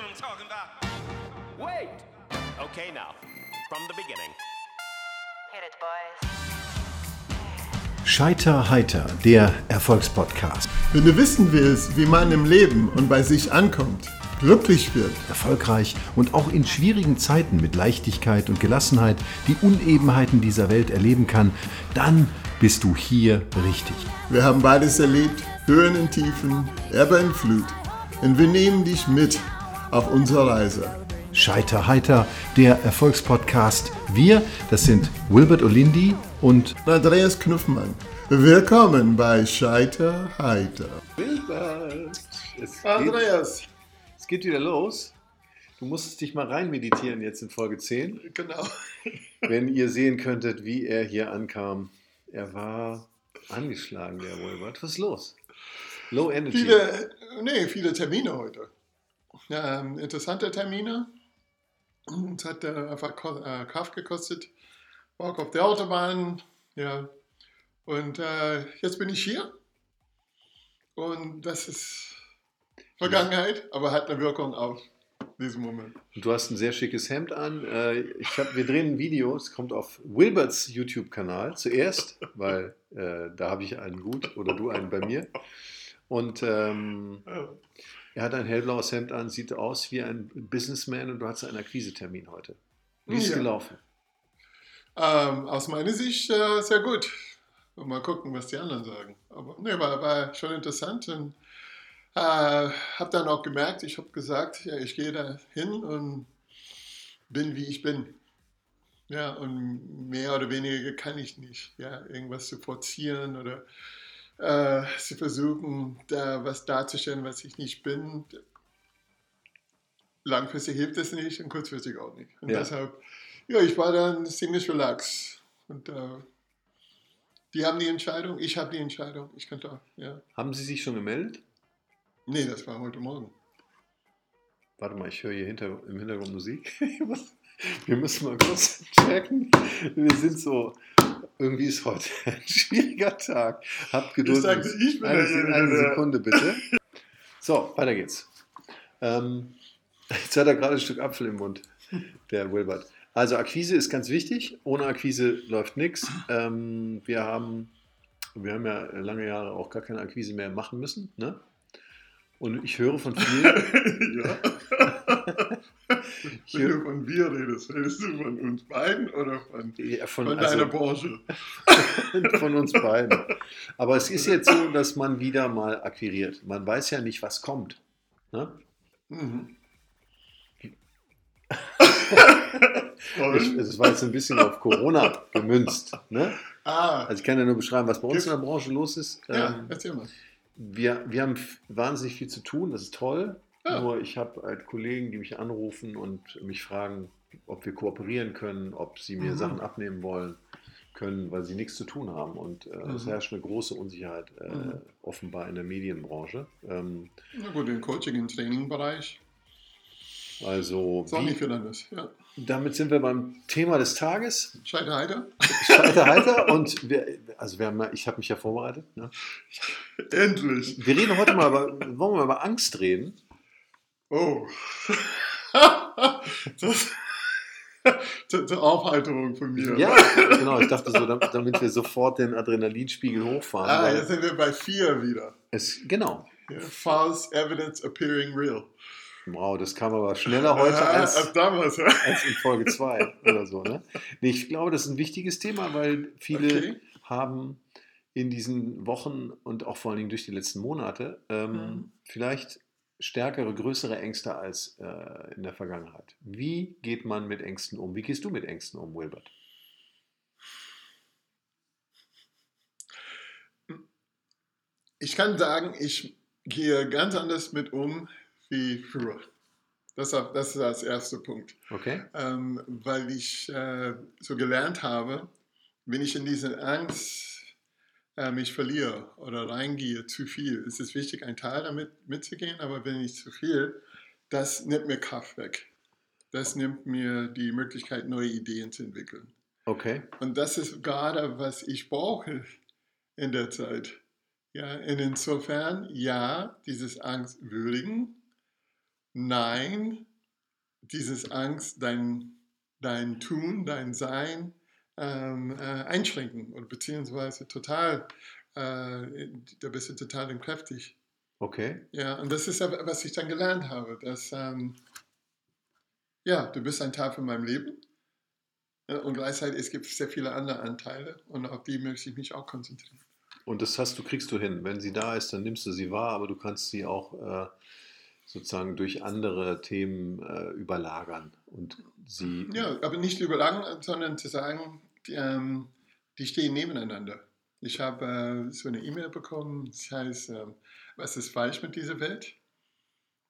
what I'm talking about. Wait! Okay, now, from the beginning. Hit it, boys. Scheiter heiter, der Erfolgspodcast. Wenn du wissen willst, wie man im Leben und bei sich ankommt, glücklich wird, Erfolgreich und auch in schwierigen Zeiten mit Leichtigkeit und Gelassenheit die Unebenheiten dieser Welt erleben kann, dann bist du hier richtig. wir haben beides erlebt, Höhen und Tiefen, Ebbe und Flut. Und wir nehmen dich mit auf unserer Reise. Scheiter heiter, der Erfolgspodcast. Wir, das sind Wilbert Olindi und Andreas Knuffmann. Willkommen bei Scheiter Heiter. Wilbert, es geht, Andreas, es geht wieder los. Du musstest dich mal rein meditieren jetzt in Folge 10. genau. Wenn ihr sehen könntet, wie er hier ankam. Er war angeschlagen, der Wilbert. Was ist los? Low Energy. Viele, nee, viele Termine heute. Ähm, interessante Termine. Es hat äh, einfach äh, Kraft gekostet. Walk auf der Autobahn. Ja. Und äh, jetzt bin ich hier. Und das ist Vergangenheit, aber hat eine Wirkung auf diesen Moment. Du hast ein sehr schickes Hemd an. Äh, Ich hab, wir drehen ein Video, es kommt auf Wilberts YouTube-Kanal zuerst, weil äh, da habe ich einen gut oder du einen bei mir. Und ähm, er hat ein hellblaues Hemd an, sieht aus wie ein Businessman und du hast einen Akquisetermin heute. Wie ist es Ja. gelaufen? Ähm, aus meiner Sicht äh, sehr gut. Und mal gucken, was die anderen sagen. Aber nee, war, war schon interessant. Und äh, habe dann auch gemerkt, ich habe gesagt, ja, ich gehe da hin und bin, wie ich bin. Ja, und mehr oder weniger kann ich nicht. Ja, irgendwas zu forcieren oder äh, zu versuchen, da was darzustellen, was ich nicht bin. Langfristig hilft es nicht und kurzfristig auch nicht. Und Ja. deshalb, ja, ich war dann ziemlich relaxed. Und äh, die haben die Entscheidung, ich habe die Entscheidung. Ich könnte auch, ja. Haben Sie sich schon gemeldet? Nee, das war heute Morgen. Warte mal, ich höre hier hinter, im Hintergrund Musik. Was? Wir müssen mal kurz checken. Wir sind so, irgendwie ist heute ein schwieriger Tag. Habt Geduld. Ich sagte, ich bin eine, eine Sekunde bitte. So, weiter geht's. Ähm, jetzt hat er gerade ein Stück Apfel im Mund, der Wilbert. Also Akquise ist ganz wichtig. Ohne Akquise läuft nichts. Ähm, wir haben, wir haben ja lange Jahre auch gar keine Akquise mehr machen müssen. Ne? Und ich höre von vielen, ja. Wenn du von wir redest, redest du von uns beiden oder von, Ja, von, von also, deiner Branche? von uns beiden. Aber es ist jetzt so, dass man wieder mal akquiriert. Man weiß ja nicht, was kommt. Ne? Mhm. Ich, es war jetzt ein bisschen auf Corona gemünzt. Ne? ah, Also ich kann ja nur beschreiben, was bei uns in der Branche los ist. ja, Ähm, erzähl mal. wir, wir haben wahnsinnig viel zu tun, das ist toll. Ja. Nur ich habe halt Kollegen, die mich anrufen und mich fragen, ob wir kooperieren können, ob sie mir Mhm. Sachen abnehmen wollen können, weil sie nichts zu tun haben. Und äh, es Mhm. herrscht eine große Unsicherheit äh, Mhm. offenbar in der Medienbranche. Ähm, Na gut, im Coaching- und Training-Bereich also viel anders. Ja. damit sind wir beim Thema des Tages. Scheiter heiter? Scheiter heiter. Und wir, also wir haben, ich habe mich ja vorbereitet. Ne? Endlich! Wir reden heute mal über, wollen wir mal über Angst reden. Oh. das, zur, Aufheiterung von mir. Ja, genau. Ich dachte so, damit, damit wir sofort den Adrenalinspiegel hochfahren. Ah, jetzt sind wir bei vier wieder. es, genau. Ja, false evidence appearing real. Wow, das kam aber schneller heute Ah, als, als damals. Ja. als in Folge 2 oder so. Ne? Nee, ich glaube, das ist ein wichtiges Thema, weil viele Okay. haben in diesen Wochen und auch vor allen Dingen durch die letzten Monate ähm, Mhm. vielleicht stärkere, größere Ängste als äh, in der Vergangenheit. Wie geht man mit Ängsten um? Wie gehst du mit Ängsten um, Wilbert? Ich kann sagen, ich gehe ganz anders mit um wie früher. Das, das ist das erste Punkt. Okay? ähm, weil ich äh, so gelernt habe, wenn ich in diese Angst äh, mich verliere oder reingehe, zu viel, ist es wichtig, einen Teil damit mitzugehen, aber wenn ich zu viel, das nimmt mir Kraft weg. Das nimmt mir die Möglichkeit, neue Ideen zu entwickeln. Okay. Und das ist gerade, was ich brauche in der Zeit. Ja, insofern, ja, dieses Angst würdigen nein, dieses Angst, dein, dein Tun, dein Sein ähm, äh, einschränken oder beziehungsweise total, äh, da bist du total entkräftigt. Okay. Ja, und das ist aber, was ich dann gelernt habe, dass, ähm, ja, du bist ein Teil von meinem Leben ja, und gleichzeitig es gibt sehr viele andere Anteile und auf die möchte ich mich auch konzentrieren. Und das hast du, kriegst du hin. Wenn sie da ist, dann nimmst du sie wahr, aber du kannst sie auch äh, sozusagen durch andere Themen äh, überlagern und sie. Ja, aber nicht überlagern, sondern zu sagen, die, ähm, die stehen nebeneinander. Ich habe äh, so eine E-Mail bekommen, das heißt, ähm, was ist falsch mit dieser Welt?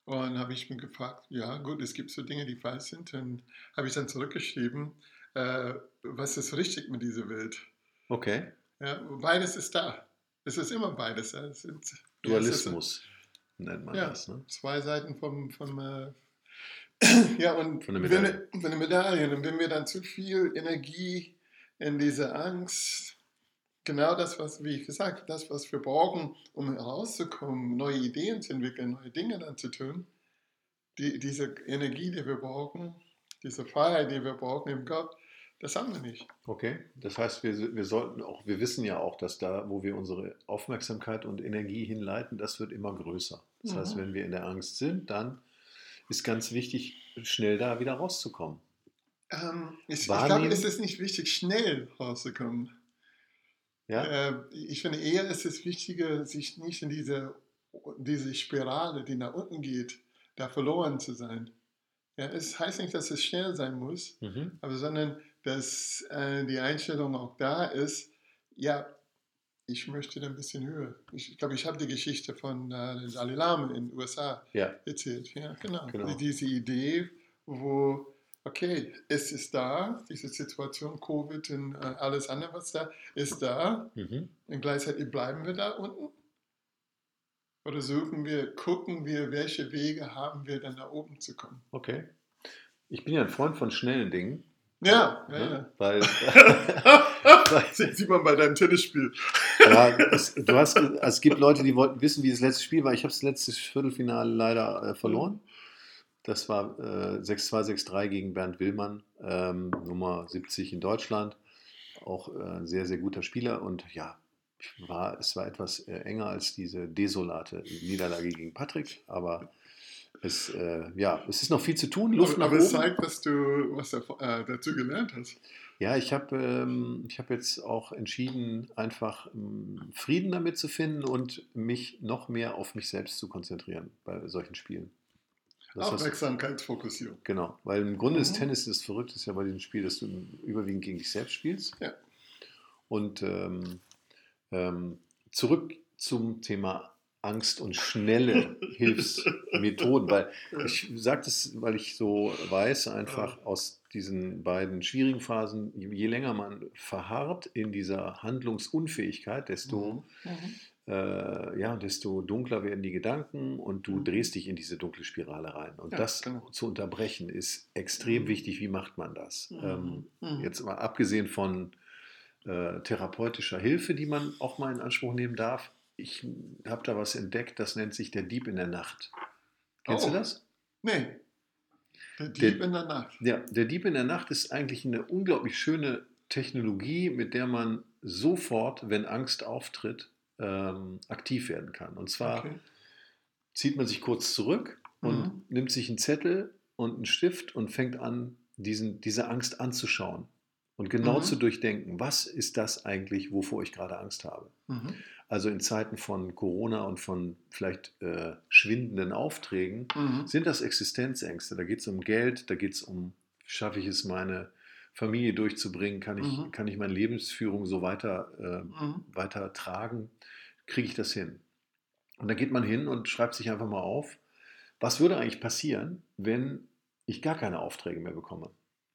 Und habe ich mir gefragt, ja gut, es gibt so Dinge, die falsch sind. Und habe ich dann zurückgeschrieben, äh, was ist richtig mit dieser Welt? Okay. Ja, beides ist da. Es ist immer beides. Dualismus nennt man Ja, das. Ne? zwei Seiten vom, vom äh, ja, und Von der wenn, Medaille. von der Medaille. Und wenn wir dann zu viel Energie in diese Angst, genau das, was, wie ich gesagt, das, was wir brauchen, um herauszukommen, neue Ideen zu entwickeln, neue Dinge dann zu tun, die, diese Energie, die wir brauchen, diese Freiheit, die wir brauchen im Gott, das haben wir nicht. Okay. Das heißt, wir, wir sollten auch, wir wissen ja auch, dass da, wo wir unsere Aufmerksamkeit und Energie hinleiten, das wird immer größer. Das heißt, Mhm. wenn wir in der Angst sind, dann ist ganz wichtig, schnell da wieder rauszukommen. Ähm, ich, ich glaube, es ist nicht wichtig, schnell rauszukommen. Ja? Äh, ich finde eher, ist es wichtiger, sich nicht in diese, diese Spirale, die nach unten geht, da verloren zu sein. Ja, es heißt nicht, dass es schnell sein muss, Mhm. aber sondern, dass äh, die Einstellung auch da ist, ja, ich möchte da ein bisschen höher. Ich glaube, ich habe die Geschichte von äh, Dalai Lama in den USA Ja. erzählt. Ja, genau. Genau. Diese Idee, wo, okay, es ist da, diese Situation, Covid und äh, alles andere, was da ist da. Mhm. Und gleichzeitig bleiben wir da unten? Oder suchen wir, gucken wir, welche Wege haben wir dann nach oben zu kommen? Okay. Ich bin ja ein Freund von schnellen Dingen. Ja, ja, ne? ja. Weil, Das sieht man bei deinem Tennisspiel. ja, es, du hast, also es gibt Leute, die wollten wissen, wie das letzte Spiel war. Ich habe das letzte Viertelfinale leider äh, verloren. Das war äh, 6-2, 6-3 gegen Bernd Willmann, ähm, Nummer 70 in Deutschland. Auch äh, ein sehr, sehr guter Spieler. Und ja, war, es war etwas äh, enger als diese desolate Niederlage gegen Patrick. Aber es, äh, ja, es ist noch viel zu tun. Luft aber nach aber es oben. zeigt, was du was äh, dazu gelernt hast. Ja, ich habe ähm, ich hab jetzt auch entschieden, einfach ähm, Frieden damit zu finden und mich noch mehr auf mich selbst zu konzentrieren bei solchen Spielen. Das Aufmerksamkeitsfokussierung. genau, weil im Grunde ist Mhm. Tennis das Verrückte ja bei diesem Spiel, dass du überwiegend gegen dich selbst spielst. Ja. Und ähm, ähm, zurück zum Thema Angst und schnelle Hilfsmethoden, weil ich sage das, weil ich so weiß, einfach aus diesen beiden schwierigen Phasen, je länger man verharrt in dieser Handlungsunfähigkeit, desto, Mhm. äh, ja, desto dunkler werden die Gedanken und du Mhm. drehst dich in diese dunkle Spirale rein. Und Ja, das genau. zu unterbrechen ist extrem Mhm. wichtig. Wie macht man das? Mhm. Ähm, Mhm. Jetzt mal abgesehen von äh, therapeutischer Hilfe, die man auch mal in Anspruch nehmen darf. Ich habe da was entdeckt, das nennt sich der Dieb in der Nacht. Kennst Oh. du das? Nee. Der Dieb Der- in der Nacht. Ja, der Dieb in der Nacht ist eigentlich eine unglaublich schöne Technologie, mit der man sofort, wenn Angst auftritt, ähm, aktiv werden kann. Und zwar Okay. zieht man sich kurz zurück und Mhm. nimmt sich einen Zettel und einen Stift und fängt an, diesen, diese Angst anzuschauen und genau Mhm. zu durchdenken, was ist das eigentlich, wovor ich gerade Angst habe. Mhm. Also in Zeiten von Corona und von vielleicht äh, schwindenden Aufträgen Mhm. sind das Existenzängste. Da geht es um Geld, da geht es um, schaffe ich es, meine Familie durchzubringen, kann ich, Mhm. kann ich meine Lebensführung so weiter, äh, Mhm. weiter tragen, kriege ich das hin. Und dann geht man hin und schreibt sich einfach mal auf, was würde eigentlich passieren, wenn ich gar keine Aufträge mehr bekomme?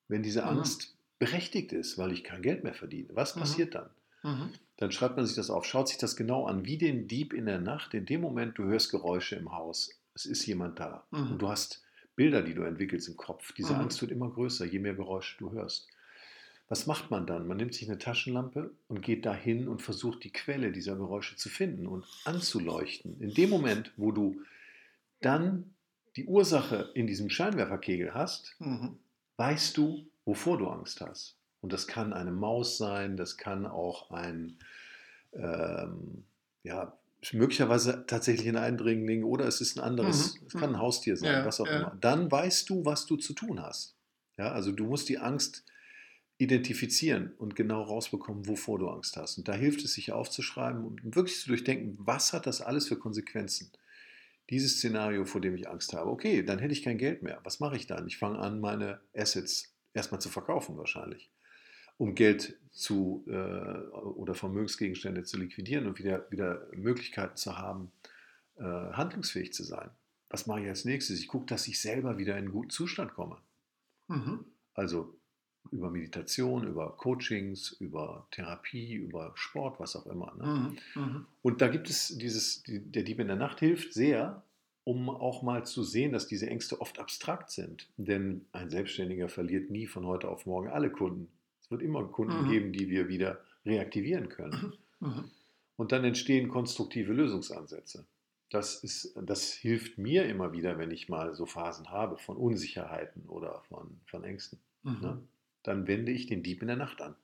Wenn diese Mhm. Angst berechtigt ist, weil ich kein Geld mehr verdiene. Was Mhm. passiert dann? Mhm. Dann schreibt man sich das auf, schaut sich das genau an, wie den Dieb in der Nacht. In dem Moment, du hörst Geräusche im Haus, es ist jemand da. Mhm. Und du hast Bilder, die du entwickelst im Kopf. Diese Mhm. Angst wird immer größer, je mehr Geräusche du hörst. Was macht man dann? Man nimmt sich eine Taschenlampe und geht dahin und versucht die Quelle dieser Geräusche zu finden und anzuleuchten. In dem Moment, wo du dann die Ursache in diesem Scheinwerferkegel hast, Mhm. weißt du, wovor du Angst hast. Und das kann eine Maus sein, das kann auch ein, ähm, ja, möglicherweise tatsächlich ein Eindringling oder es ist ein anderes, Mhm. es kann ein Haustier sein, Ja, was auch ja. immer. Dann weißt du, was du zu tun hast. Ja, also du musst die Angst identifizieren und genau rausbekommen, wovor du Angst hast. Und da hilft es, sich aufzuschreiben und wirklich zu durchdenken, was hat das alles für Konsequenzen? Dieses Szenario, vor dem ich Angst habe, okay, dann hätte ich kein Geld mehr. Was mache ich dann? Ich fange an, meine Assets erstmal zu verkaufen wahrscheinlich, um Geld zu äh, oder Vermögensgegenstände zu liquidieren und wieder, wieder Möglichkeiten zu haben, äh, handlungsfähig zu sein. Was mache ich als nächstes? Ich gucke, dass ich selber wieder in einen guten Zustand komme. Mhm. Also über Meditation, über Coachings, über Therapie, über Sport, was auch immer. Ne? Mhm. Mhm. Und da gibt es dieses, die, der Dieb in der Nacht hilft sehr, um auch mal zu sehen, dass diese Ängste oft abstrakt sind. Denn ein Selbstständiger verliert nie von heute auf morgen alle Kunden. Es wird immer Kunden Mhm. geben, die wir wieder reaktivieren können. Mhm. Und dann entstehen konstruktive Lösungsansätze. Das, ist, das hilft mir immer wieder, wenn ich mal so Phasen habe von Unsicherheiten oder von, von Ängsten. Mhm. Ne? Dann wende ich den Dieb in der Nacht an.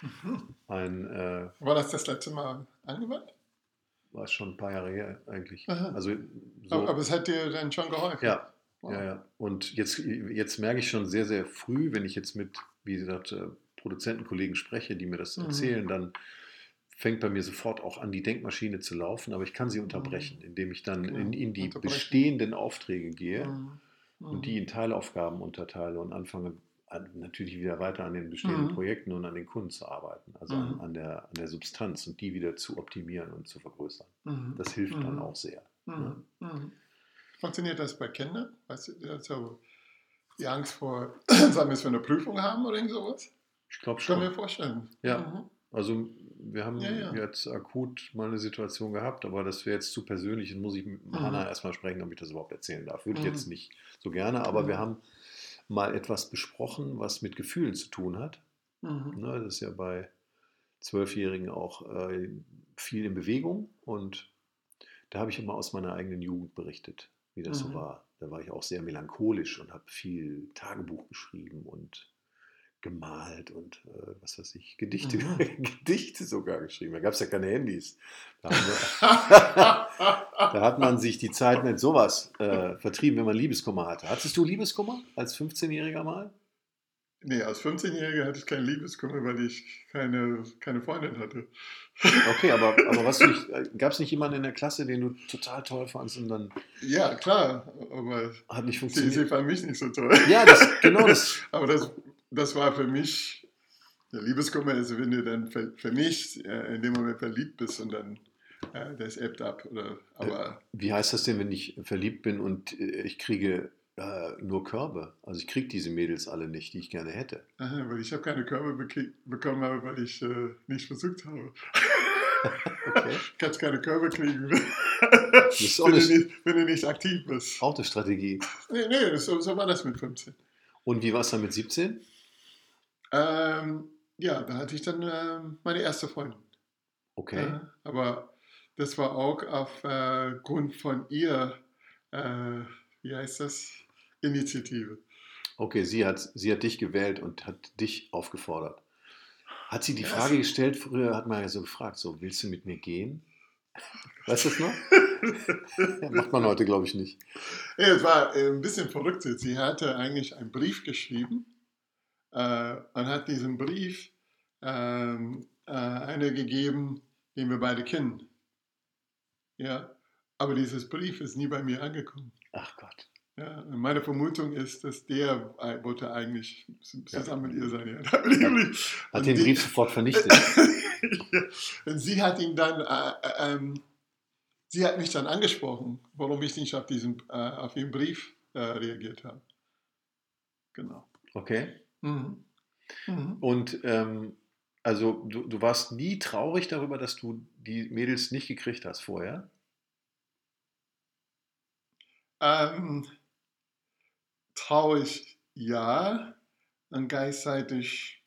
Mhm. Ein, äh, War das das letzte Mal angewandt? war schon ein paar Jahre her eigentlich. Aha. Also so, Aber, aber es hat dir dann schon geholfen? ja, Wow. ja, ja. Und jetzt, jetzt merke ich schon sehr, sehr früh, wenn ich jetzt mit, wie gesagt, äh, Produzentenkollegen spreche, die mir das Mhm. erzählen, dann fängt bei mir sofort auch an, die Denkmaschine zu laufen, aber ich kann sie unterbrechen, indem ich dann Genau, in, in die bestehenden Aufträge gehe Mhm. und die in Teilaufgaben unterteile und anfange an, natürlich wieder weiter an den bestehenden Mhm. Projekten und an den Kunden zu arbeiten, also Mhm. an, an, der, an der Substanz und die wieder zu optimieren und zu vergrößern. Mhm. Das hilft dann Mhm. auch sehr. Mhm. Mhm. Funktioniert das bei Kindern? Weißt du, also die Angst vor, sagen wir es, für eine Prüfung haben oder irgend sowas? Ich glaube Ich kann schon. mir vorstellen. Ja. Mhm. Also wir haben Ja, ja. jetzt akut mal eine Situation gehabt, aber das wäre jetzt zu persönlich und muss ich mit Mhm. Hanna erstmal sprechen, ob ich das überhaupt erzählen darf. Würde ich Mhm. jetzt nicht so gerne, aber Mhm. wir haben mal etwas besprochen, was mit Gefühlen zu tun hat. Mhm. Ne, das ist ja bei Zwölfjährigen auch äh, viel in Bewegung und da habe ich immer aus meiner eigenen Jugend berichtet, wie das Mhm. so war. Da war ich auch sehr melancholisch und habe viel Tagebuch geschrieben und gemalt und äh, was weiß ich, Gedichte. Gedichte sogar geschrieben. Da gab es ja keine Handys. Da, wir, da hat man sich die Zeit mit sowas äh, vertrieben, wenn man Liebeskummer hatte. Hattest du Liebeskummer als 15-Jähriger mal? Nee, als 15-Jähriger hatte ich keinen Liebeskummer, weil ich keine, keine Freundin hatte. Okay, aber, aber was gab es nicht jemanden in der Klasse, den du total toll fandst und dann Ja, klar, aber hat nicht sie, sie funktioniert? fand mich nicht so toll. Ja, das, genau das. Aber das, das war für mich, der Liebeskummer ist, wenn du dann für, für mich äh, in dem Moment verliebt bist und dann äh, das ebbt ab. Oder, aber Wie heißt das denn, wenn ich verliebt bin und äh, ich kriege äh, nur Körbe? Also ich kriege diese Mädels alle nicht, die ich gerne hätte. aha, weil ich habe keine Körbe bekommen, habe, weil ich äh, nicht versucht habe. Okay. Du kannst keine Körbe kriegen, wenn, du nicht- nicht, wenn du nicht aktiv bist. Auch eine Strategie. Nee, nee, so, so war das mit 15. Und wie war es dann mit 17? Ähm, ja, da hatte ich dann ähm, meine erste Freundin. Okay. Äh, aber das war auch auf äh, von ihr, äh, wie heißt das, Initiative. Okay, sie hat, sie hat dich gewählt und hat dich aufgefordert. Hat sie die Ja, Frage es- gestellt, früher hat man ja so gefragt, so, willst du mit mir gehen? Weißt du das noch? Ja, macht man heute, glaube ich, nicht. Es war äh, ein bisschen verrückt. Sie hatte eigentlich einen Brief geschrieben äh, und hat diesen Brief ähm, äh, einer gegeben, den wir beide kennen. Ja, aber dieses Brief ist nie bei mir angekommen. Ach Gott. Ja, meine Vermutung ist, dass der äh, wollte eigentlich zusammen mit ihr sein. Ja. Hat Und den die- Brief sofort vernichtet. ja. Und sie hat ihn dann, äh, äh, ähm, sie hat mich dann angesprochen, warum ich nicht auf diesen, äh, auf den Brief äh, reagiert habe. Genau. Okay. Mhm. Mhm. Und ähm, also du, du warst nie traurig darüber, dass du die Mädels nicht gekriegt hast vorher? Ähm, traurig, ja. Und gleichzeitig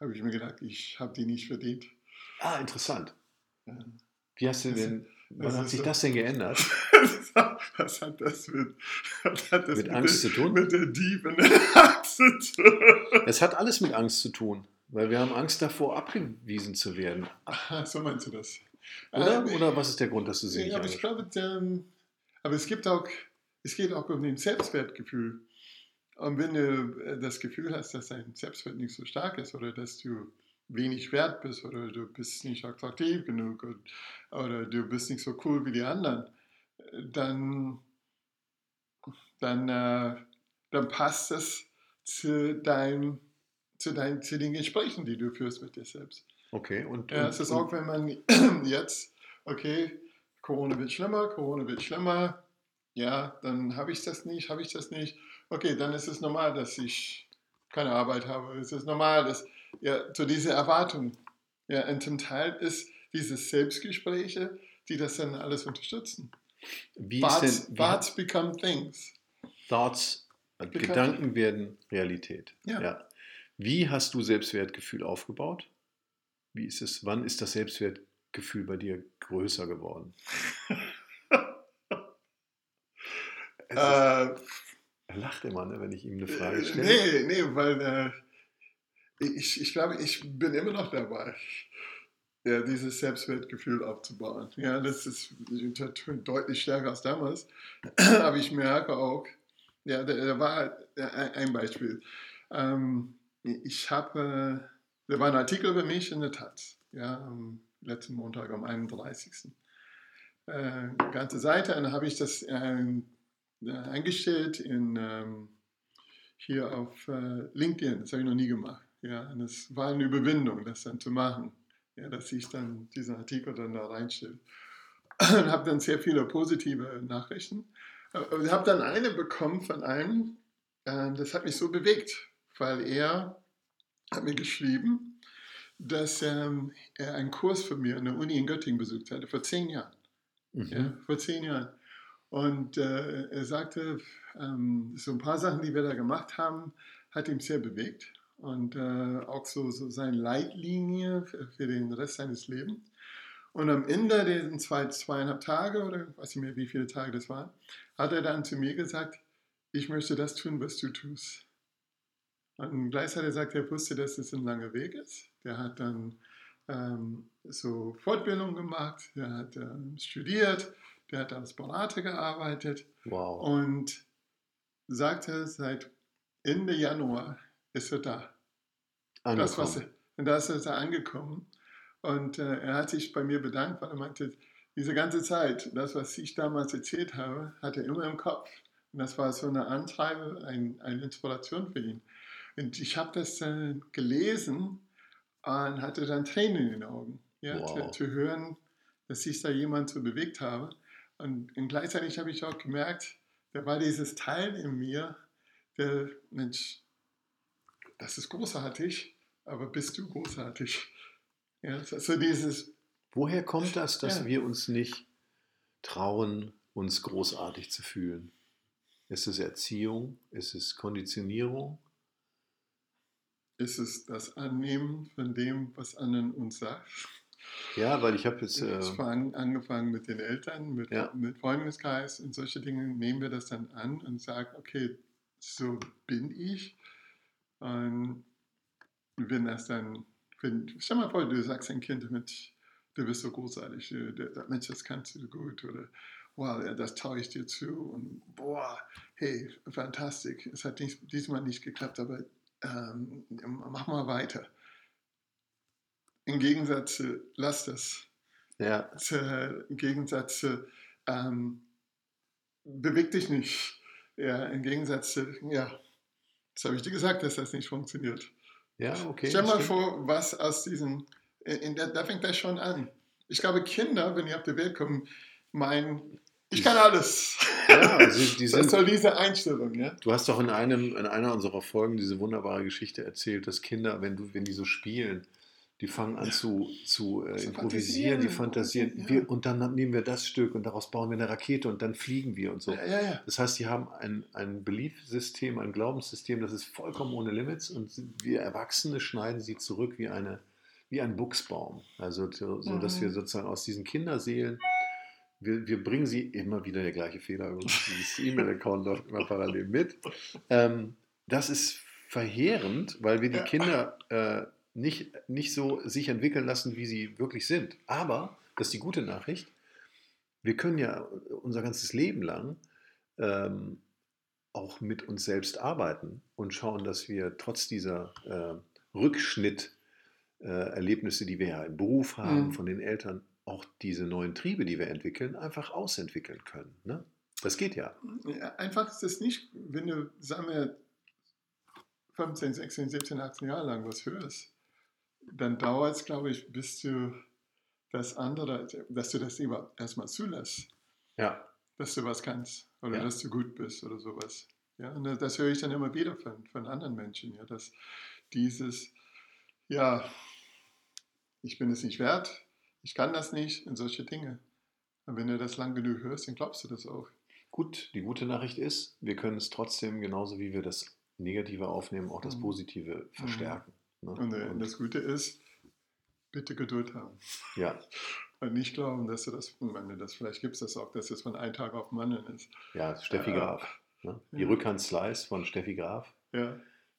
habe ich mir gedacht, ich habe die nicht verdient. Ah, interessant. Ja. Wie hast du denn, Wann hat sich das denn geändert? Was hat das mit, hat das Mit Angst der, zu tun? Mit der Dieb in der Hand zu tun. Es hat alles mit Angst zu tun, weil wir haben Angst davor, abgewiesen zu werden. Aha, so meinst du das? Oder? Ähm, Oder was ist der Grund, dass du sie nicht Ja, aber ich glaube, ähm, aber es gibt auch, es geht auch um den Selbstwertgefühl. Und wenn du äh, das Gefühl hast, dass dein Selbstwert nicht so stark ist oder dass du wenig wert bist oder du bist nicht attraktiv genug oder du bist nicht so cool wie die anderen, dann, dann, äh, dann passt es zu, dein, zu, dein, zu den Gesprächen, die du führst mit dir selbst. Okay, und, Ja, es ist auch, wenn man jetzt, okay, Corona wird schlimmer, Corona wird schlimmer, ja, dann habe ich das nicht, habe ich das nicht. Okay, dann ist es normal, dass ich keine Arbeit habe. Es ist normal, dass, ja, so diese Erwartung. Ja, und zum Teil ist diese Selbstgespräche, die das dann alles unterstützen. wie Thoughts, denn, thoughts become things. Thoughts, äh, Bekannt. Gedanken werden Realität. Ja. Wie hast du Selbstwertgefühl aufgebaut? Wie ist es, wann ist das Selbstwertgefühl bei dir größer geworden? Ist, Äh, er lacht immer, ne, wenn ich ihm eine Frage stelle. Nee, nee, weil äh, ich, ich glaube, ich bin immer noch dabei, ja, dieses Selbstwertgefühl aufzubauen. Ja, das ist deutlich stärker als damals. Aber ich merke auch, ja, da, war ein Beispiel. Ähm, ich habe, da war ein Artikel über mich in der Taz, ja, am letzten Montag, am 31. Äh, ganze Seite, dann habe ich das ähm, äh, eingestellt in, ähm, hier auf äh, LinkedIn. Das habe ich noch nie gemacht. Ja, und es war eine Überwindung, das dann zu machen. Ja, dass ich dann diesen Artikel dann da reinstelle. Und habe dann sehr viele positive Nachrichten. Aber ich habe dann eine bekommen von einem, äh, das hat mich so bewegt, weil er hat mir geschrieben, dass ähm, er einen Kurs von mir an der Uni in Göttingen besucht hatte, vor zehn Jahren. Mhm. Ja, vor zehn Jahren. Und äh, er sagte, ähm, so ein paar Sachen, die wir da gemacht haben, hat ihm sehr bewegt. Und äh, auch so, so seine Leitlinie für, für den Rest seines Lebens. Und am Ende dieser zwei, zweieinhalb Tage oder weiß nicht mehr, wie viele Tage das waren, hat er dann zu mir gesagt, ich möchte das tun, was du tust. Und gleichzeitig sagt er, er wusste, dass es ein langer Weg ist. Der hat dann ähm, so Fortbildung gemacht, der hat ähm, studiert, der hat als Berater gearbeitet Wow. und sagte, seit Ende Januar ist er da. Das, was er, und da ist er da angekommen. Und äh, er hat sich bei mir bedankt, weil er meinte, diese ganze Zeit, das, was ich damals erzählt habe, hat er immer im Kopf. Und das war so eine Antreibe, ein, eine Inspiration für ihn. Und ich habe das äh, gelesen und hatte dann Tränen in den Augen, ja, Wow. zu, zu hören, dass sich da jemand so bewegt habe. Und, und gleichzeitig habe ich auch gemerkt, da war dieses Teil in mir, der, Mensch, das ist großartig, aber bist du großartig? Ja, so dieses, Woher kommt das, dass Ja. wir uns nicht trauen, uns großartig zu fühlen? Ist es Erziehung? Ist es Konditionierung? ist es das Annehmen von dem, was anderen uns sagt. Ja, weil ich habe jetzt. Äh, an, angefangen mit den Eltern, mit, Ja. mit Freundeskreis und solche Dinge nehmen wir das dann an und sagen, okay, so bin ich. Und wenn das dann, wenn, stell mal vor, du sagst ein Kind, Mensch, du bist so großartig, du, Mensch, das kannst du gut oder wow, das traue ich dir zu und boah, hey, fantastisch, es hat dies, diesmal nicht geklappt, aber ähm, mach mal weiter. Im Gegensatz zu, lass das ja, zu, im Gegensatz zu, ähm, beweg dich nicht. Ja, im Gegensatz zu, ja, das habe ich dir gesagt, dass das nicht funktioniert. ja, okay. Stell mal stimmt. vor, was aus diesem, in, in, da fängt das schon an. Ich glaube, Kinder, wenn die auf die Welt kommen, meinen, ich kann alles. Ja, also die das sind, ist so diese Einstellung, ja. Du hast doch in, einem, in einer unserer Folgen diese wunderbare Geschichte erzählt, dass Kinder, wenn, du, wenn die so spielen, die fangen an zu, zu äh, improvisieren, die fantasieren, ja. Wir, und dann nehmen wir das Stück und daraus bauen wir eine Rakete und dann fliegen wir und so. Ja. Das heißt, die haben ein, ein Beliefsystem, ein Glaubenssystem, das ist vollkommen ohne Limits und wir Erwachsene schneiden sie zurück wie, eine, wie ein Buchsbaum. Also so, so dass Mhm. wir sozusagen aus diesen Kinderseelen Wir, wir bringen sie immer wieder der gleiche Fehler. Dieses E-Mail-Account läuft immer parallel mit. Ähm, das ist verheerend, weil wir die Kinder äh, nicht, nicht so sich entwickeln lassen, wie sie wirklich sind. Aber, das ist die gute Nachricht, wir können ja unser ganzes Leben lang ähm, auch mit uns selbst arbeiten und schauen, dass wir trotz dieser äh, Rückschnitt-Erlebnisse, die wir ja im Beruf haben, Mhm. von den Eltern, auch diese neuen Triebe, die wir entwickeln, einfach ausentwickeln können. Ne? Das geht ja. Ja, einfach ist es nicht, wenn du, sagen wir, 15, 16, 17, 18 Jahre lang was hörst, dann dauert es, glaube ich, bis du das andere, dass du das überhaupt erstmal zulässt, Ja, dass du was kannst oder Ja. dass du gut bist oder sowas. Ja, und das- das höre ich dann immer wieder von, von anderen Menschen, ja, dass dieses, ja, ich bin es nicht wert, ich kann das nicht und solche Dinge. Und wenn du das lang genug hörst, dann glaubst du das auch. gut. Die gute Nachricht ist, wir können es trotzdem, genauso wie wir das Negative aufnehmen, auch das Mhm. Positive verstärken. Ne? Und, äh, Und- das Gute ist, bitte Geduld haben. ja, Und nicht glauben, dass du das, meine, das vielleicht gibt es das auch, dass es von einem Tag auf den anderen ist. ja, Steffi Äh, Graf. Ne? Die ja. Rückhand-Slice von Steffi Graf. Ja,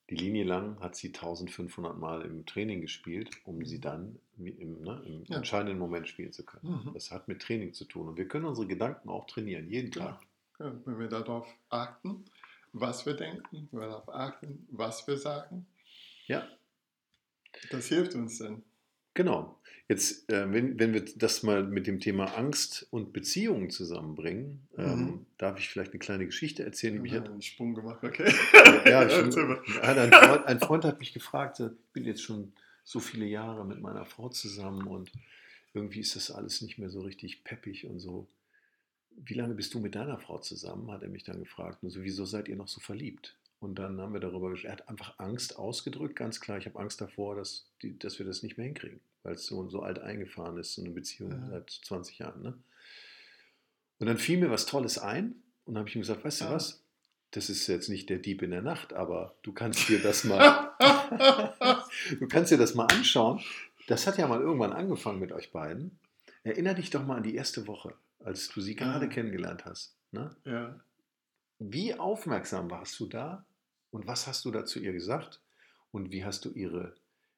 Die Linie lang hat sie 1500 Mal im Training gespielt, um sie dann im, ne, im Ja. entscheidenden Moment spielen zu können. Mhm. Das hat mit Training zu tun. Und wir können unsere Gedanken auch trainieren, jeden Genau. Tag. ja, wenn wir darauf achten, was wir denken, wenn wir darauf achten, was wir sagen, Ja, das hilft uns dann. genau. Jetzt, äh, wenn, wenn wir das mal mit dem Thema Angst und Beziehungen zusammenbringen, ähm, Mhm. darf ich vielleicht eine kleine Geschichte erzählen, die mich Ich hat habe einen Sprung gemacht, okay. Ja, ich, ein, Freund, ein Freund hat mich gefragt, ich bin jetzt schon so viele Jahre mit meiner Frau zusammen und irgendwie ist das alles nicht mehr so richtig peppig und so. Wie lange bist du mit deiner Frau zusammen? hat er mich dann gefragt. Und so, wieso seid ihr noch so verliebt? Und dann haben wir darüber gesprochen. Er hat einfach Angst ausgedrückt, ganz klar. Ich habe Angst davor, dass, die, dass wir das nicht mehr hinkriegen, weil es so, so alt eingefahren ist, so eine Beziehung Ja. seit 20 Jahren. Ne? Und dann fiel mir was Tolles ein und habe ich ihm gesagt, weißt du was? Das ist jetzt nicht der Dieb in der Nacht, aber du kannst dir das mal, du kannst dir das mal anschauen. Das hat ja mal irgendwann angefangen mit euch beiden. Erinner dich doch mal an die erste Woche, als du sie gerade Ah. kennengelernt hast. Ne? ja, Wie aufmerksam warst du da und was hast du da zu ihr gesagt und wie hast du ihre,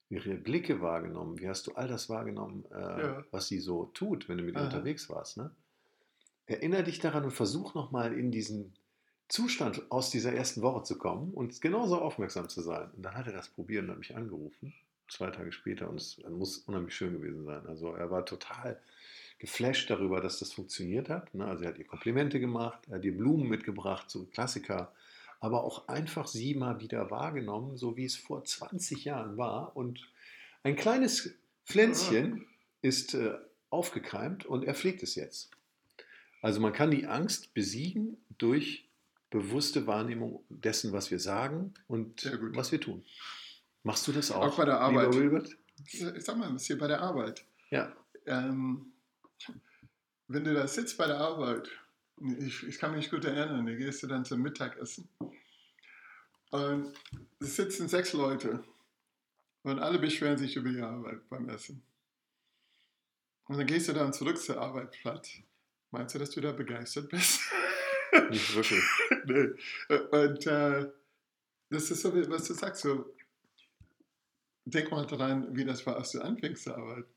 ihre Blicke wahrgenommen? Wie hast du all das wahrgenommen, äh, Ja. was sie so tut, wenn du mit ihr unterwegs warst? Ne? Erinner dich daran und versuch nochmal in diesen Zustand aus dieser ersten Woche zu kommen und genauso aufmerksam zu sein. Und dann hat er das probiert und hat mich angerufen, zwei Tage später, und es muss unheimlich schön gewesen sein. Also er war total geflasht darüber, dass das funktioniert hat. ne? Also er hat ihr Komplimente gemacht, er hat ihr Blumen mitgebracht, so Klassiker, aber auch einfach sie mal wieder wahrgenommen, so wie es vor 20 Jahren war. Und ein kleines Pflänzchen ist äh, aufgekeimt und er pflegt es jetzt. Also man kann die Angst besiegen durch bewusste Wahrnehmung dessen, was wir sagen und was wir tun. Machst du das auch? Auch bei der Arbeit. Wilbert? ich sag mal, was hier bei der Arbeit. Ja. Ähm, wenn du da sitzt bei der Arbeit, ich, ich kann mich gut erinnern, da gehst du dann zum Mittagessen und es sitzen sechs Leute und alle beschweren sich über die Arbeit beim Essen. Und dann gehst du dann zurück zum Arbeitsplatz. Meinst du, dass du da begeistert bist? Nicht wirklich. nee. Und äh, das ist so, was du sagst, so, denk mal daran, wie das war, als du anfängst zu arbeiten.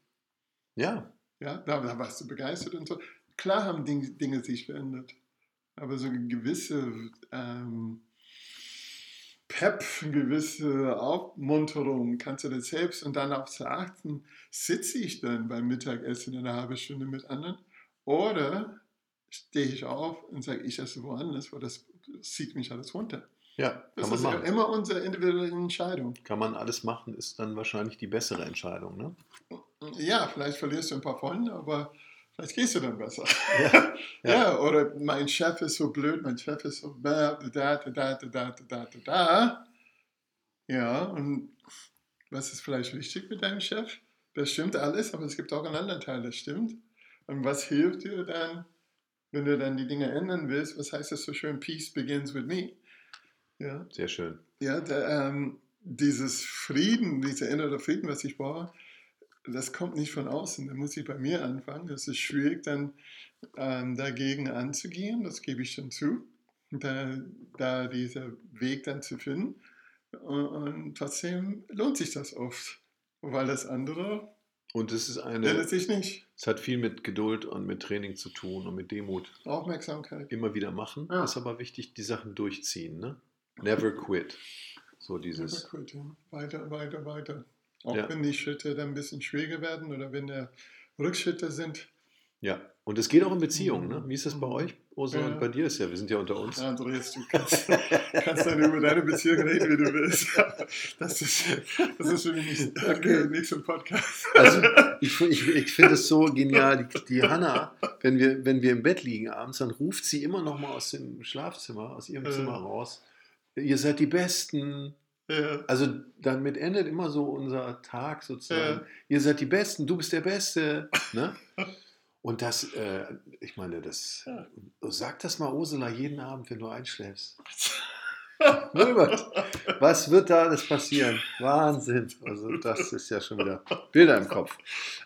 Ja, Ja, da, da warst du begeistert und so. Klar haben Dinge, Dinge sich verändert, aber so eine gewisse ähm, Pep, eine gewisse Aufmunterung kannst du das selbst und dann auch zu achten, sitze ich dann beim Mittagessen eine halbe Stunde mit anderen oder stehe ich auf und sage, ich esse woanders, weil das zieht mich alles runter. ja, Das kann man ist ja machen. immer unsere individuelle Entscheidung. Kann man alles machen, ist dann wahrscheinlich die bessere Entscheidung. Ne? Ja, vielleicht verlierst du ein paar Freunde, aber vielleicht gehst du dann besser. Ja, ja. ja, oder mein Chef ist so blöd, mein Chef ist so da, da, da, da, da, da, da, da. Ja, und was ist vielleicht wichtig mit deinem Chef? Das stimmt alles, aber es gibt auch einen anderen Teil, das stimmt. Und was hilft dir dann, wenn du dann die Dinge ändern willst? Was heißt das so schön? Peace begins with me. Ja. Sehr schön. Ja, der, ähm, dieses Frieden, dieser innere Frieden, was ich brauche, das kommt nicht von außen, da muss ich bei mir anfangen. Es ist schwierig, dann ähm, dagegen anzugehen, das gebe ich schon zu, da, da dieser Weg dann zu finden. Und, und trotzdem lohnt sich das oft, weil das andere Und es ist eine, sich nicht. es hat viel mit Geduld und mit Training zu tun und mit Demut. Aufmerksamkeit. Immer wieder machen. Ja. Ist aber wichtig, die Sachen durchziehen. Ne? Never quit. So dieses. Gut, ja. Weiter, weiter, weiter. Auch Ja. wenn die Schritte dann ein bisschen schwieriger werden oder wenn da Rückschritte sind. Ja. Und es geht auch in Beziehungen. Ne? Wie ist das bei Mhm. euch, Ursula? Ja. Und bei dir ist ja, wir sind ja unter uns. Andreas, du kannst, kannst dann über deine Beziehung reden, wie du willst. Das ist, das ist für mich nicht, Okay. nicht so ein Podcast. Also ich, ich, ich finde es so genial. Die, die Hanna, wenn wir, wenn wir im Bett liegen abends, dann ruft sie immer noch mal aus dem Schlafzimmer, aus ihrem Ja. Zimmer raus. Ihr seid die Besten. Ja. Also damit endet immer so unser Tag sozusagen. Ja. Ihr seid die Besten, du bist der Beste. Ne? Und das, äh, ich meine, das, Ja. sag das mal Ursula jeden Abend, wenn du einschläfst. Wilbert, was wird da alles passieren? Wahnsinn. Also das ist ja schon wieder Bilder im Kopf.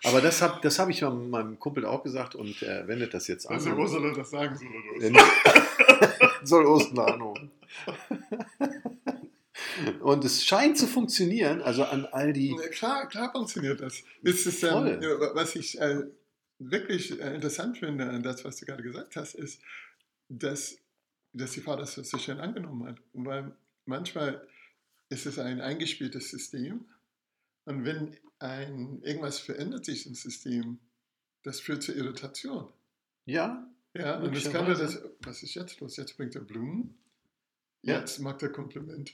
Aber das habe das hab ich meinem Kumpel auch gesagt und er wendet das jetzt an. Also, er das sagen? Soll soll Ursula anrufen. Und es scheint zu funktionieren, also an all die. Klar, klar funktioniert das. Das ist, ähm, was ich äh, wirklich äh, interessant finde an das, was du gerade gesagt hast, ist, dass, dass die Frau das so schön angenommen hat. Weil manchmal ist es ein eingespieltes System und wenn ein, irgendwas verändert sich im System, das führt zu Irritation. Ja, Ja, und das kann das, was ist jetzt los? Jetzt bringt er Blumen, Ja. jetzt macht er Kompliment.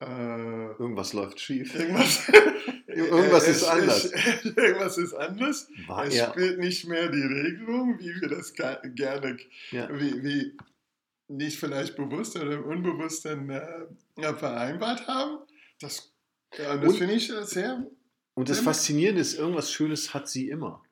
Äh, irgendwas läuft schief. Irgendwas, Irgendwas Es- ist anders. es- irgendwas ist anders. War es er. spielt nicht mehr die Regelung, wie wir das gerne, Ja. wie, wie nicht vielleicht bewusst oder unbewusst dann äh, ja, vereinbart haben. Das, ja, das finde ich äh, sehr. Und das. Faszinierende ist, irgendwas Schönes hat sie immer.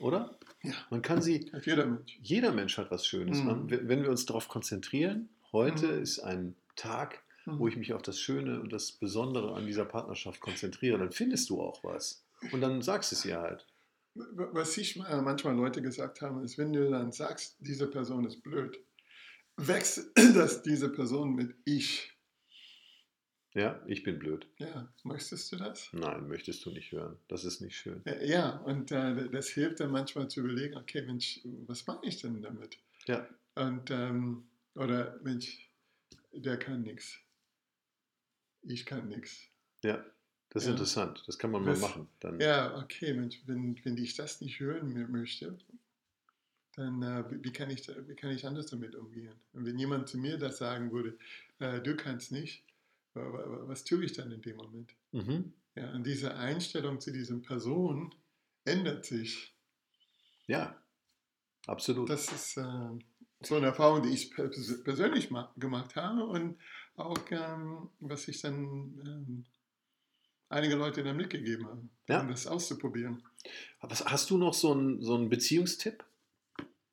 Oder? Ja. Man kann sie. Hat jeder Mensch. Jeder Mensch hat was Schönes. Mhm. Man, wenn wir uns darauf konzentrieren, heute Mhm. ist ein Tag, Mhm. wo ich mich auf das Schöne und das Besondere an dieser Partnerschaft konzentriere, dann findest du auch was. Und dann sagst es ihr halt. Was ich mal- manchmal Leute gesagt haben, ist, wenn du dann sagst, diese Person ist blöd, wächst das diese Person mit ich. Ja, ich bin blöd. Ja, möchtest du das? Nein, möchtest du nicht hören. Das ist nicht schön. Ja, Ja, und äh, das hilft dann manchmal zu überlegen, okay, Mensch, was mache ich denn damit? Ja. Und, ähm, oder Mensch, der kann nichts. Ich kann nichts. Ja, das ist Ja. interessant. Das kann man mal Das- machen. Dann, Ja, okay, Mensch, wenn, wenn ich das nicht hören mö- möchte, dann äh, wie, kann ich, wie kann ich anders damit umgehen? Und wenn jemand zu mir das sagen würde, äh, du kannst nicht, wa- wa- was tue ich dann in dem Moment? Mhm. Ja, und diese Einstellung zu dieser Person ändert sich. ja absolut. Das ist äh, so eine Erfahrung, die ich pers persönlich ma gemacht habe und auch, ähm, was ich dann ähm, einige Leute dann mitgegeben haben, Ja. um das auszuprobieren. Was, hast du noch so einen, so einen Beziehungstipp?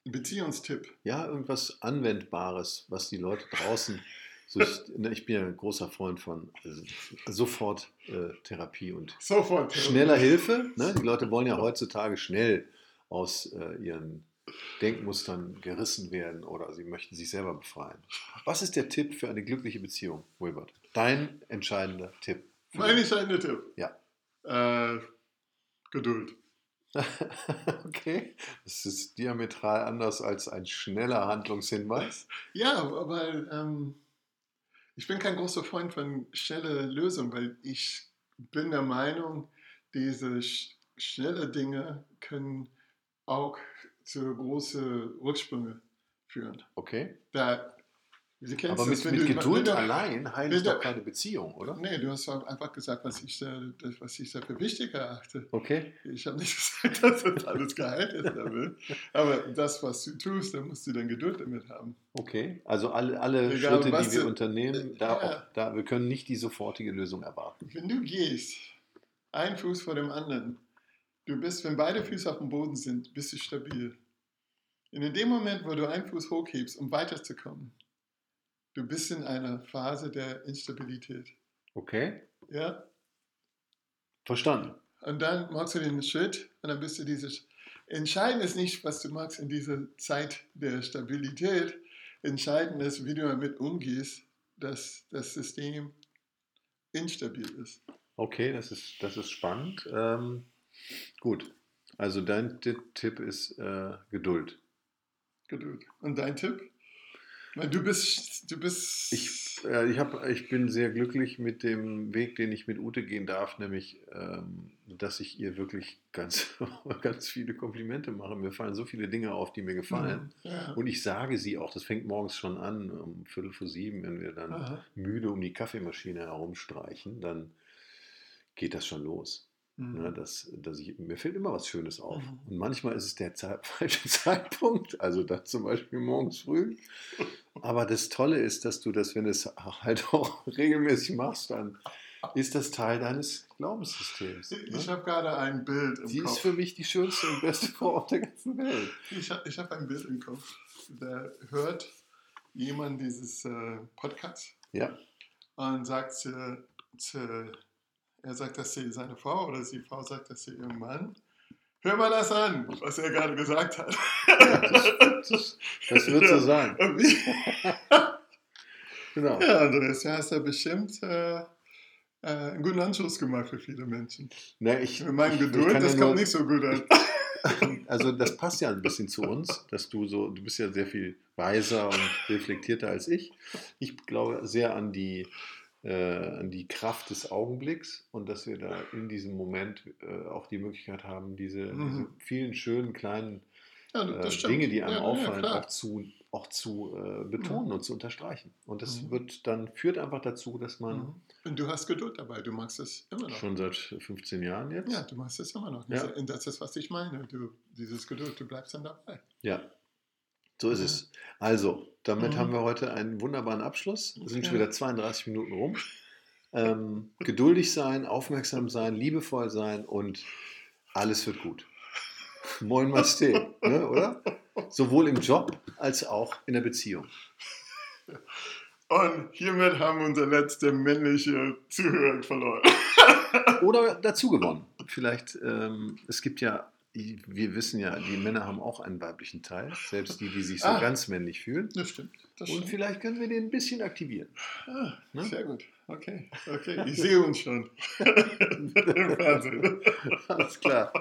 Ein Beziehungstipp. Ja, irgendwas Anwendbares, was die Leute draußen. So ich, ne, ich bin ja ein großer Freund von äh, sofort äh, Therapie und Sofort. schneller Hilfe. Ne? Die Leute wollen ja heutzutage schnell aus äh, ihren Denkmustern gerissen werden oder sie möchten sich selber befreien. Was ist der Tipp für eine glückliche Beziehung, Wilbert? Dein entscheidender Tipp. Mein entscheidender Tipp. Ja. Äh, Geduld. okay. Das ist diametral anders als ein schneller Handlungshinweis. Ja, weil ähm, ich bin kein großer Freund von schnelle Lösungen, weil ich bin der Meinung, diese sch schnelle Dinge können auch zu große Rücksprünge führen. Okay. Da, Sie kennen Aber das, mit, wenn mit du- Geduld du- allein heilt du- doch keine Beziehung, oder? Nee, du hast doch einfach gesagt, was ich, da, das, was ich da für wichtig erachte. Okay. Ich habe nicht gesagt, dass das alles geheilt ist damit. Aber das, was du tust, da musst du dann Geduld damit haben. Okay. Also alle, alle Egal, Schritte, die wir du- unternehmen, da, Ja. auch, da, wir können nicht die sofortige Lösung erwarten. Wenn du gehst, ein Fuß vor dem anderen, du bist, wenn beide Füße auf dem Boden sind, bist du stabil. Und in dem Moment, wo du einen Fuß hochhebst, um weiterzukommen, du bist in einer Phase der Instabilität. Okay. Ja? Verstanden. Und dann machst du den Schritt und dann bist du dieses. Entscheidend ist nicht, was du machst in dieser Zeit der Stabilität. Entscheidend ist, wie du damit umgehst, dass das System instabil ist. Okay, das ist, das ist spannend. Ähm, gut, also dein Ti- Tipp ist äh, Geduld. Geduld. Und dein Tipp? Weil du bist, du bist. Ich, äh, ich, hab, ich bin sehr glücklich mit dem Weg, den ich mit Ute gehen darf, nämlich, ähm, dass ich ihr wirklich ganz, ganz viele Komplimente mache. Mir fallen so viele Dinge auf, die mir gefallen. Mhm, Ja. Und ich sage sie auch, das fängt morgens schon an, um Viertel vor sieben, wenn wir dann Aha. müde um die Kaffeemaschine herumstreichen, dann geht das schon los. Mhm. Ne, dass, dass ich, mir fällt immer was Schönes auf. Mhm. Und manchmal ist es der Zeit, falsche Zeitpunkt, also da zum Beispiel morgens früh. Aber das Tolle ist, dass du das, wenn du es halt auch regelmäßig machst, dann ist das Teil deines Glaubenssystems. Ich Ne? habe gerade ein Bild im Sie ist Kopf. für mich die schönste und beste Frau auf der ganzen Welt. Ich, ich habe ein Bild im Kopf. Da hört jemand dieses äh, Podcast Ja, und sagt zu, zu, er sagt das zu seiner Frau oder die Frau sagt das zu ihrem Mann. Hör mal das an, was er gerade gesagt hat. das, das, das wird so sein. Genau. Ja, Andreas, du hast ja bestimmt äh, äh, einen guten Anschluss gemacht für viele Menschen. Na, ich, Mit meinem Geduld, ja das nur- kommt nicht so gut an. Also das passt ja ein bisschen zu uns, dass du so, du bist ja sehr viel weiser und reflektierter als ich. Ich glaube sehr an die, an die Kraft des Augenblicks und dass wir da in diesem Moment äh, auch die Möglichkeit haben, diese, Mhm. diese vielen schönen kleinen Ja, äh. Dinge, die einem Ja, ja, auffallen, klar. auch zu, auch zu äh, betonen und zu unterstreichen. Und das Mhm. wird dann führt einfach dazu, dass man Mhm. Und du hast Geduld dabei, du machst es immer noch. schon seit 15 Jahren jetzt Ja, du machst es immer noch. Ja. Und das ist, was ich meine. Du, dieses Geduld, du bleibst dann dabei. Ja, so ist Ja. es. Also, damit Mhm. haben wir heute einen wunderbaren Abschluss. Wir sind schon Okay. wieder 32 Minuten rum. Ähm, geduldig sein, aufmerksam sein, liebevoll sein und alles wird gut. Moin Maste, ne, oder? Sowohl im Job als auch in der Beziehung. Und hiermit haben wir unsere letzte männliche Zuhörer verloren. Oder dazu gewonnen. Vielleicht, ähm, es gibt ja, wir wissen ja, die Männer haben auch einen weiblichen Teil, selbst die, die sich so Ah. ganz männlich fühlen. Das stimmt. Das Und stimmt. vielleicht können wir den ein bisschen aktivieren. Ah, Ne? Sehr gut. Okay. okay. Ich sehe uns schon. Alles klar.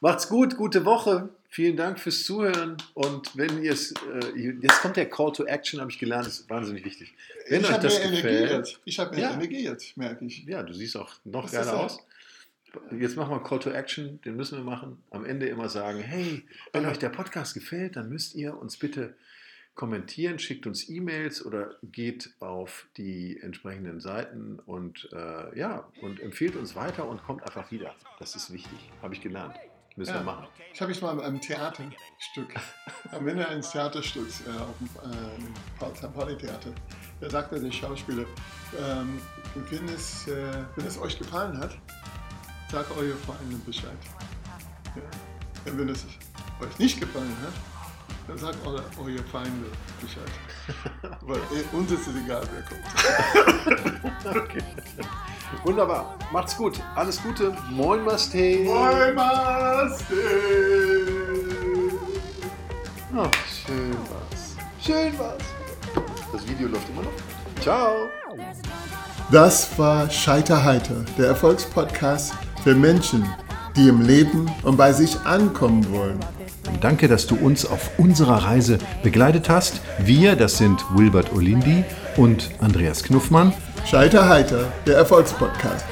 Macht's gut, gute Woche. Vielen Dank fürs Zuhören. Und wenn ihr es, äh, jetzt kommt der Call to Action, habe ich gelernt, ist wahnsinnig wichtig. Wenn ich habe mehr Energie gefällt, jetzt. Ich habe mehr Ja. Energie jetzt, merke ich. ja, du siehst auch noch geiler ist aus. Jetzt machen wir Call to Action, den müssen wir machen. Am Ende immer sagen, hey, wenn euch der Podcast gefällt, dann müsst ihr uns bitte kommentieren, schickt uns E-Mails oder geht auf die entsprechenden Seiten und äh, ja, und empfehlt uns weiter und kommt einfach wieder. Das ist wichtig, habe ich gelernt. Müssen Ja. wir machen. Ich habe mich mal am Theaterstück, am Ende eines Theaterstücks äh, auf dem äh, Theater, da sagte der Schauspieler, ähm, wenn, es, äh, wenn es euch gefallen hat, sagt eure Freunde Bescheid. Ja. Und wenn es euch nicht gefallen hat, dann sagt eure, eure Feinde Bescheid. Weil äh, uns ist es egal, wer kommt. Okay. Wunderbar. Macht's gut. Alles Gute. Moin, Maste. Moin, Master! Oh, schön war's. Schön war's. Das Video läuft immer noch. Ciao. Das war Scheiterheiter, der Erfolgspodcast für Menschen, die im Leben und bei sich ankommen wollen. Danke, dass du uns auf unserer Reise begleitet hast. Wir, das sind Wilbert Olindi und Andreas Knuffmann. Scheiterheiter, der Erfolgspodcast.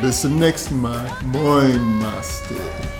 Bis zum nächsten Mal. Moin, Master.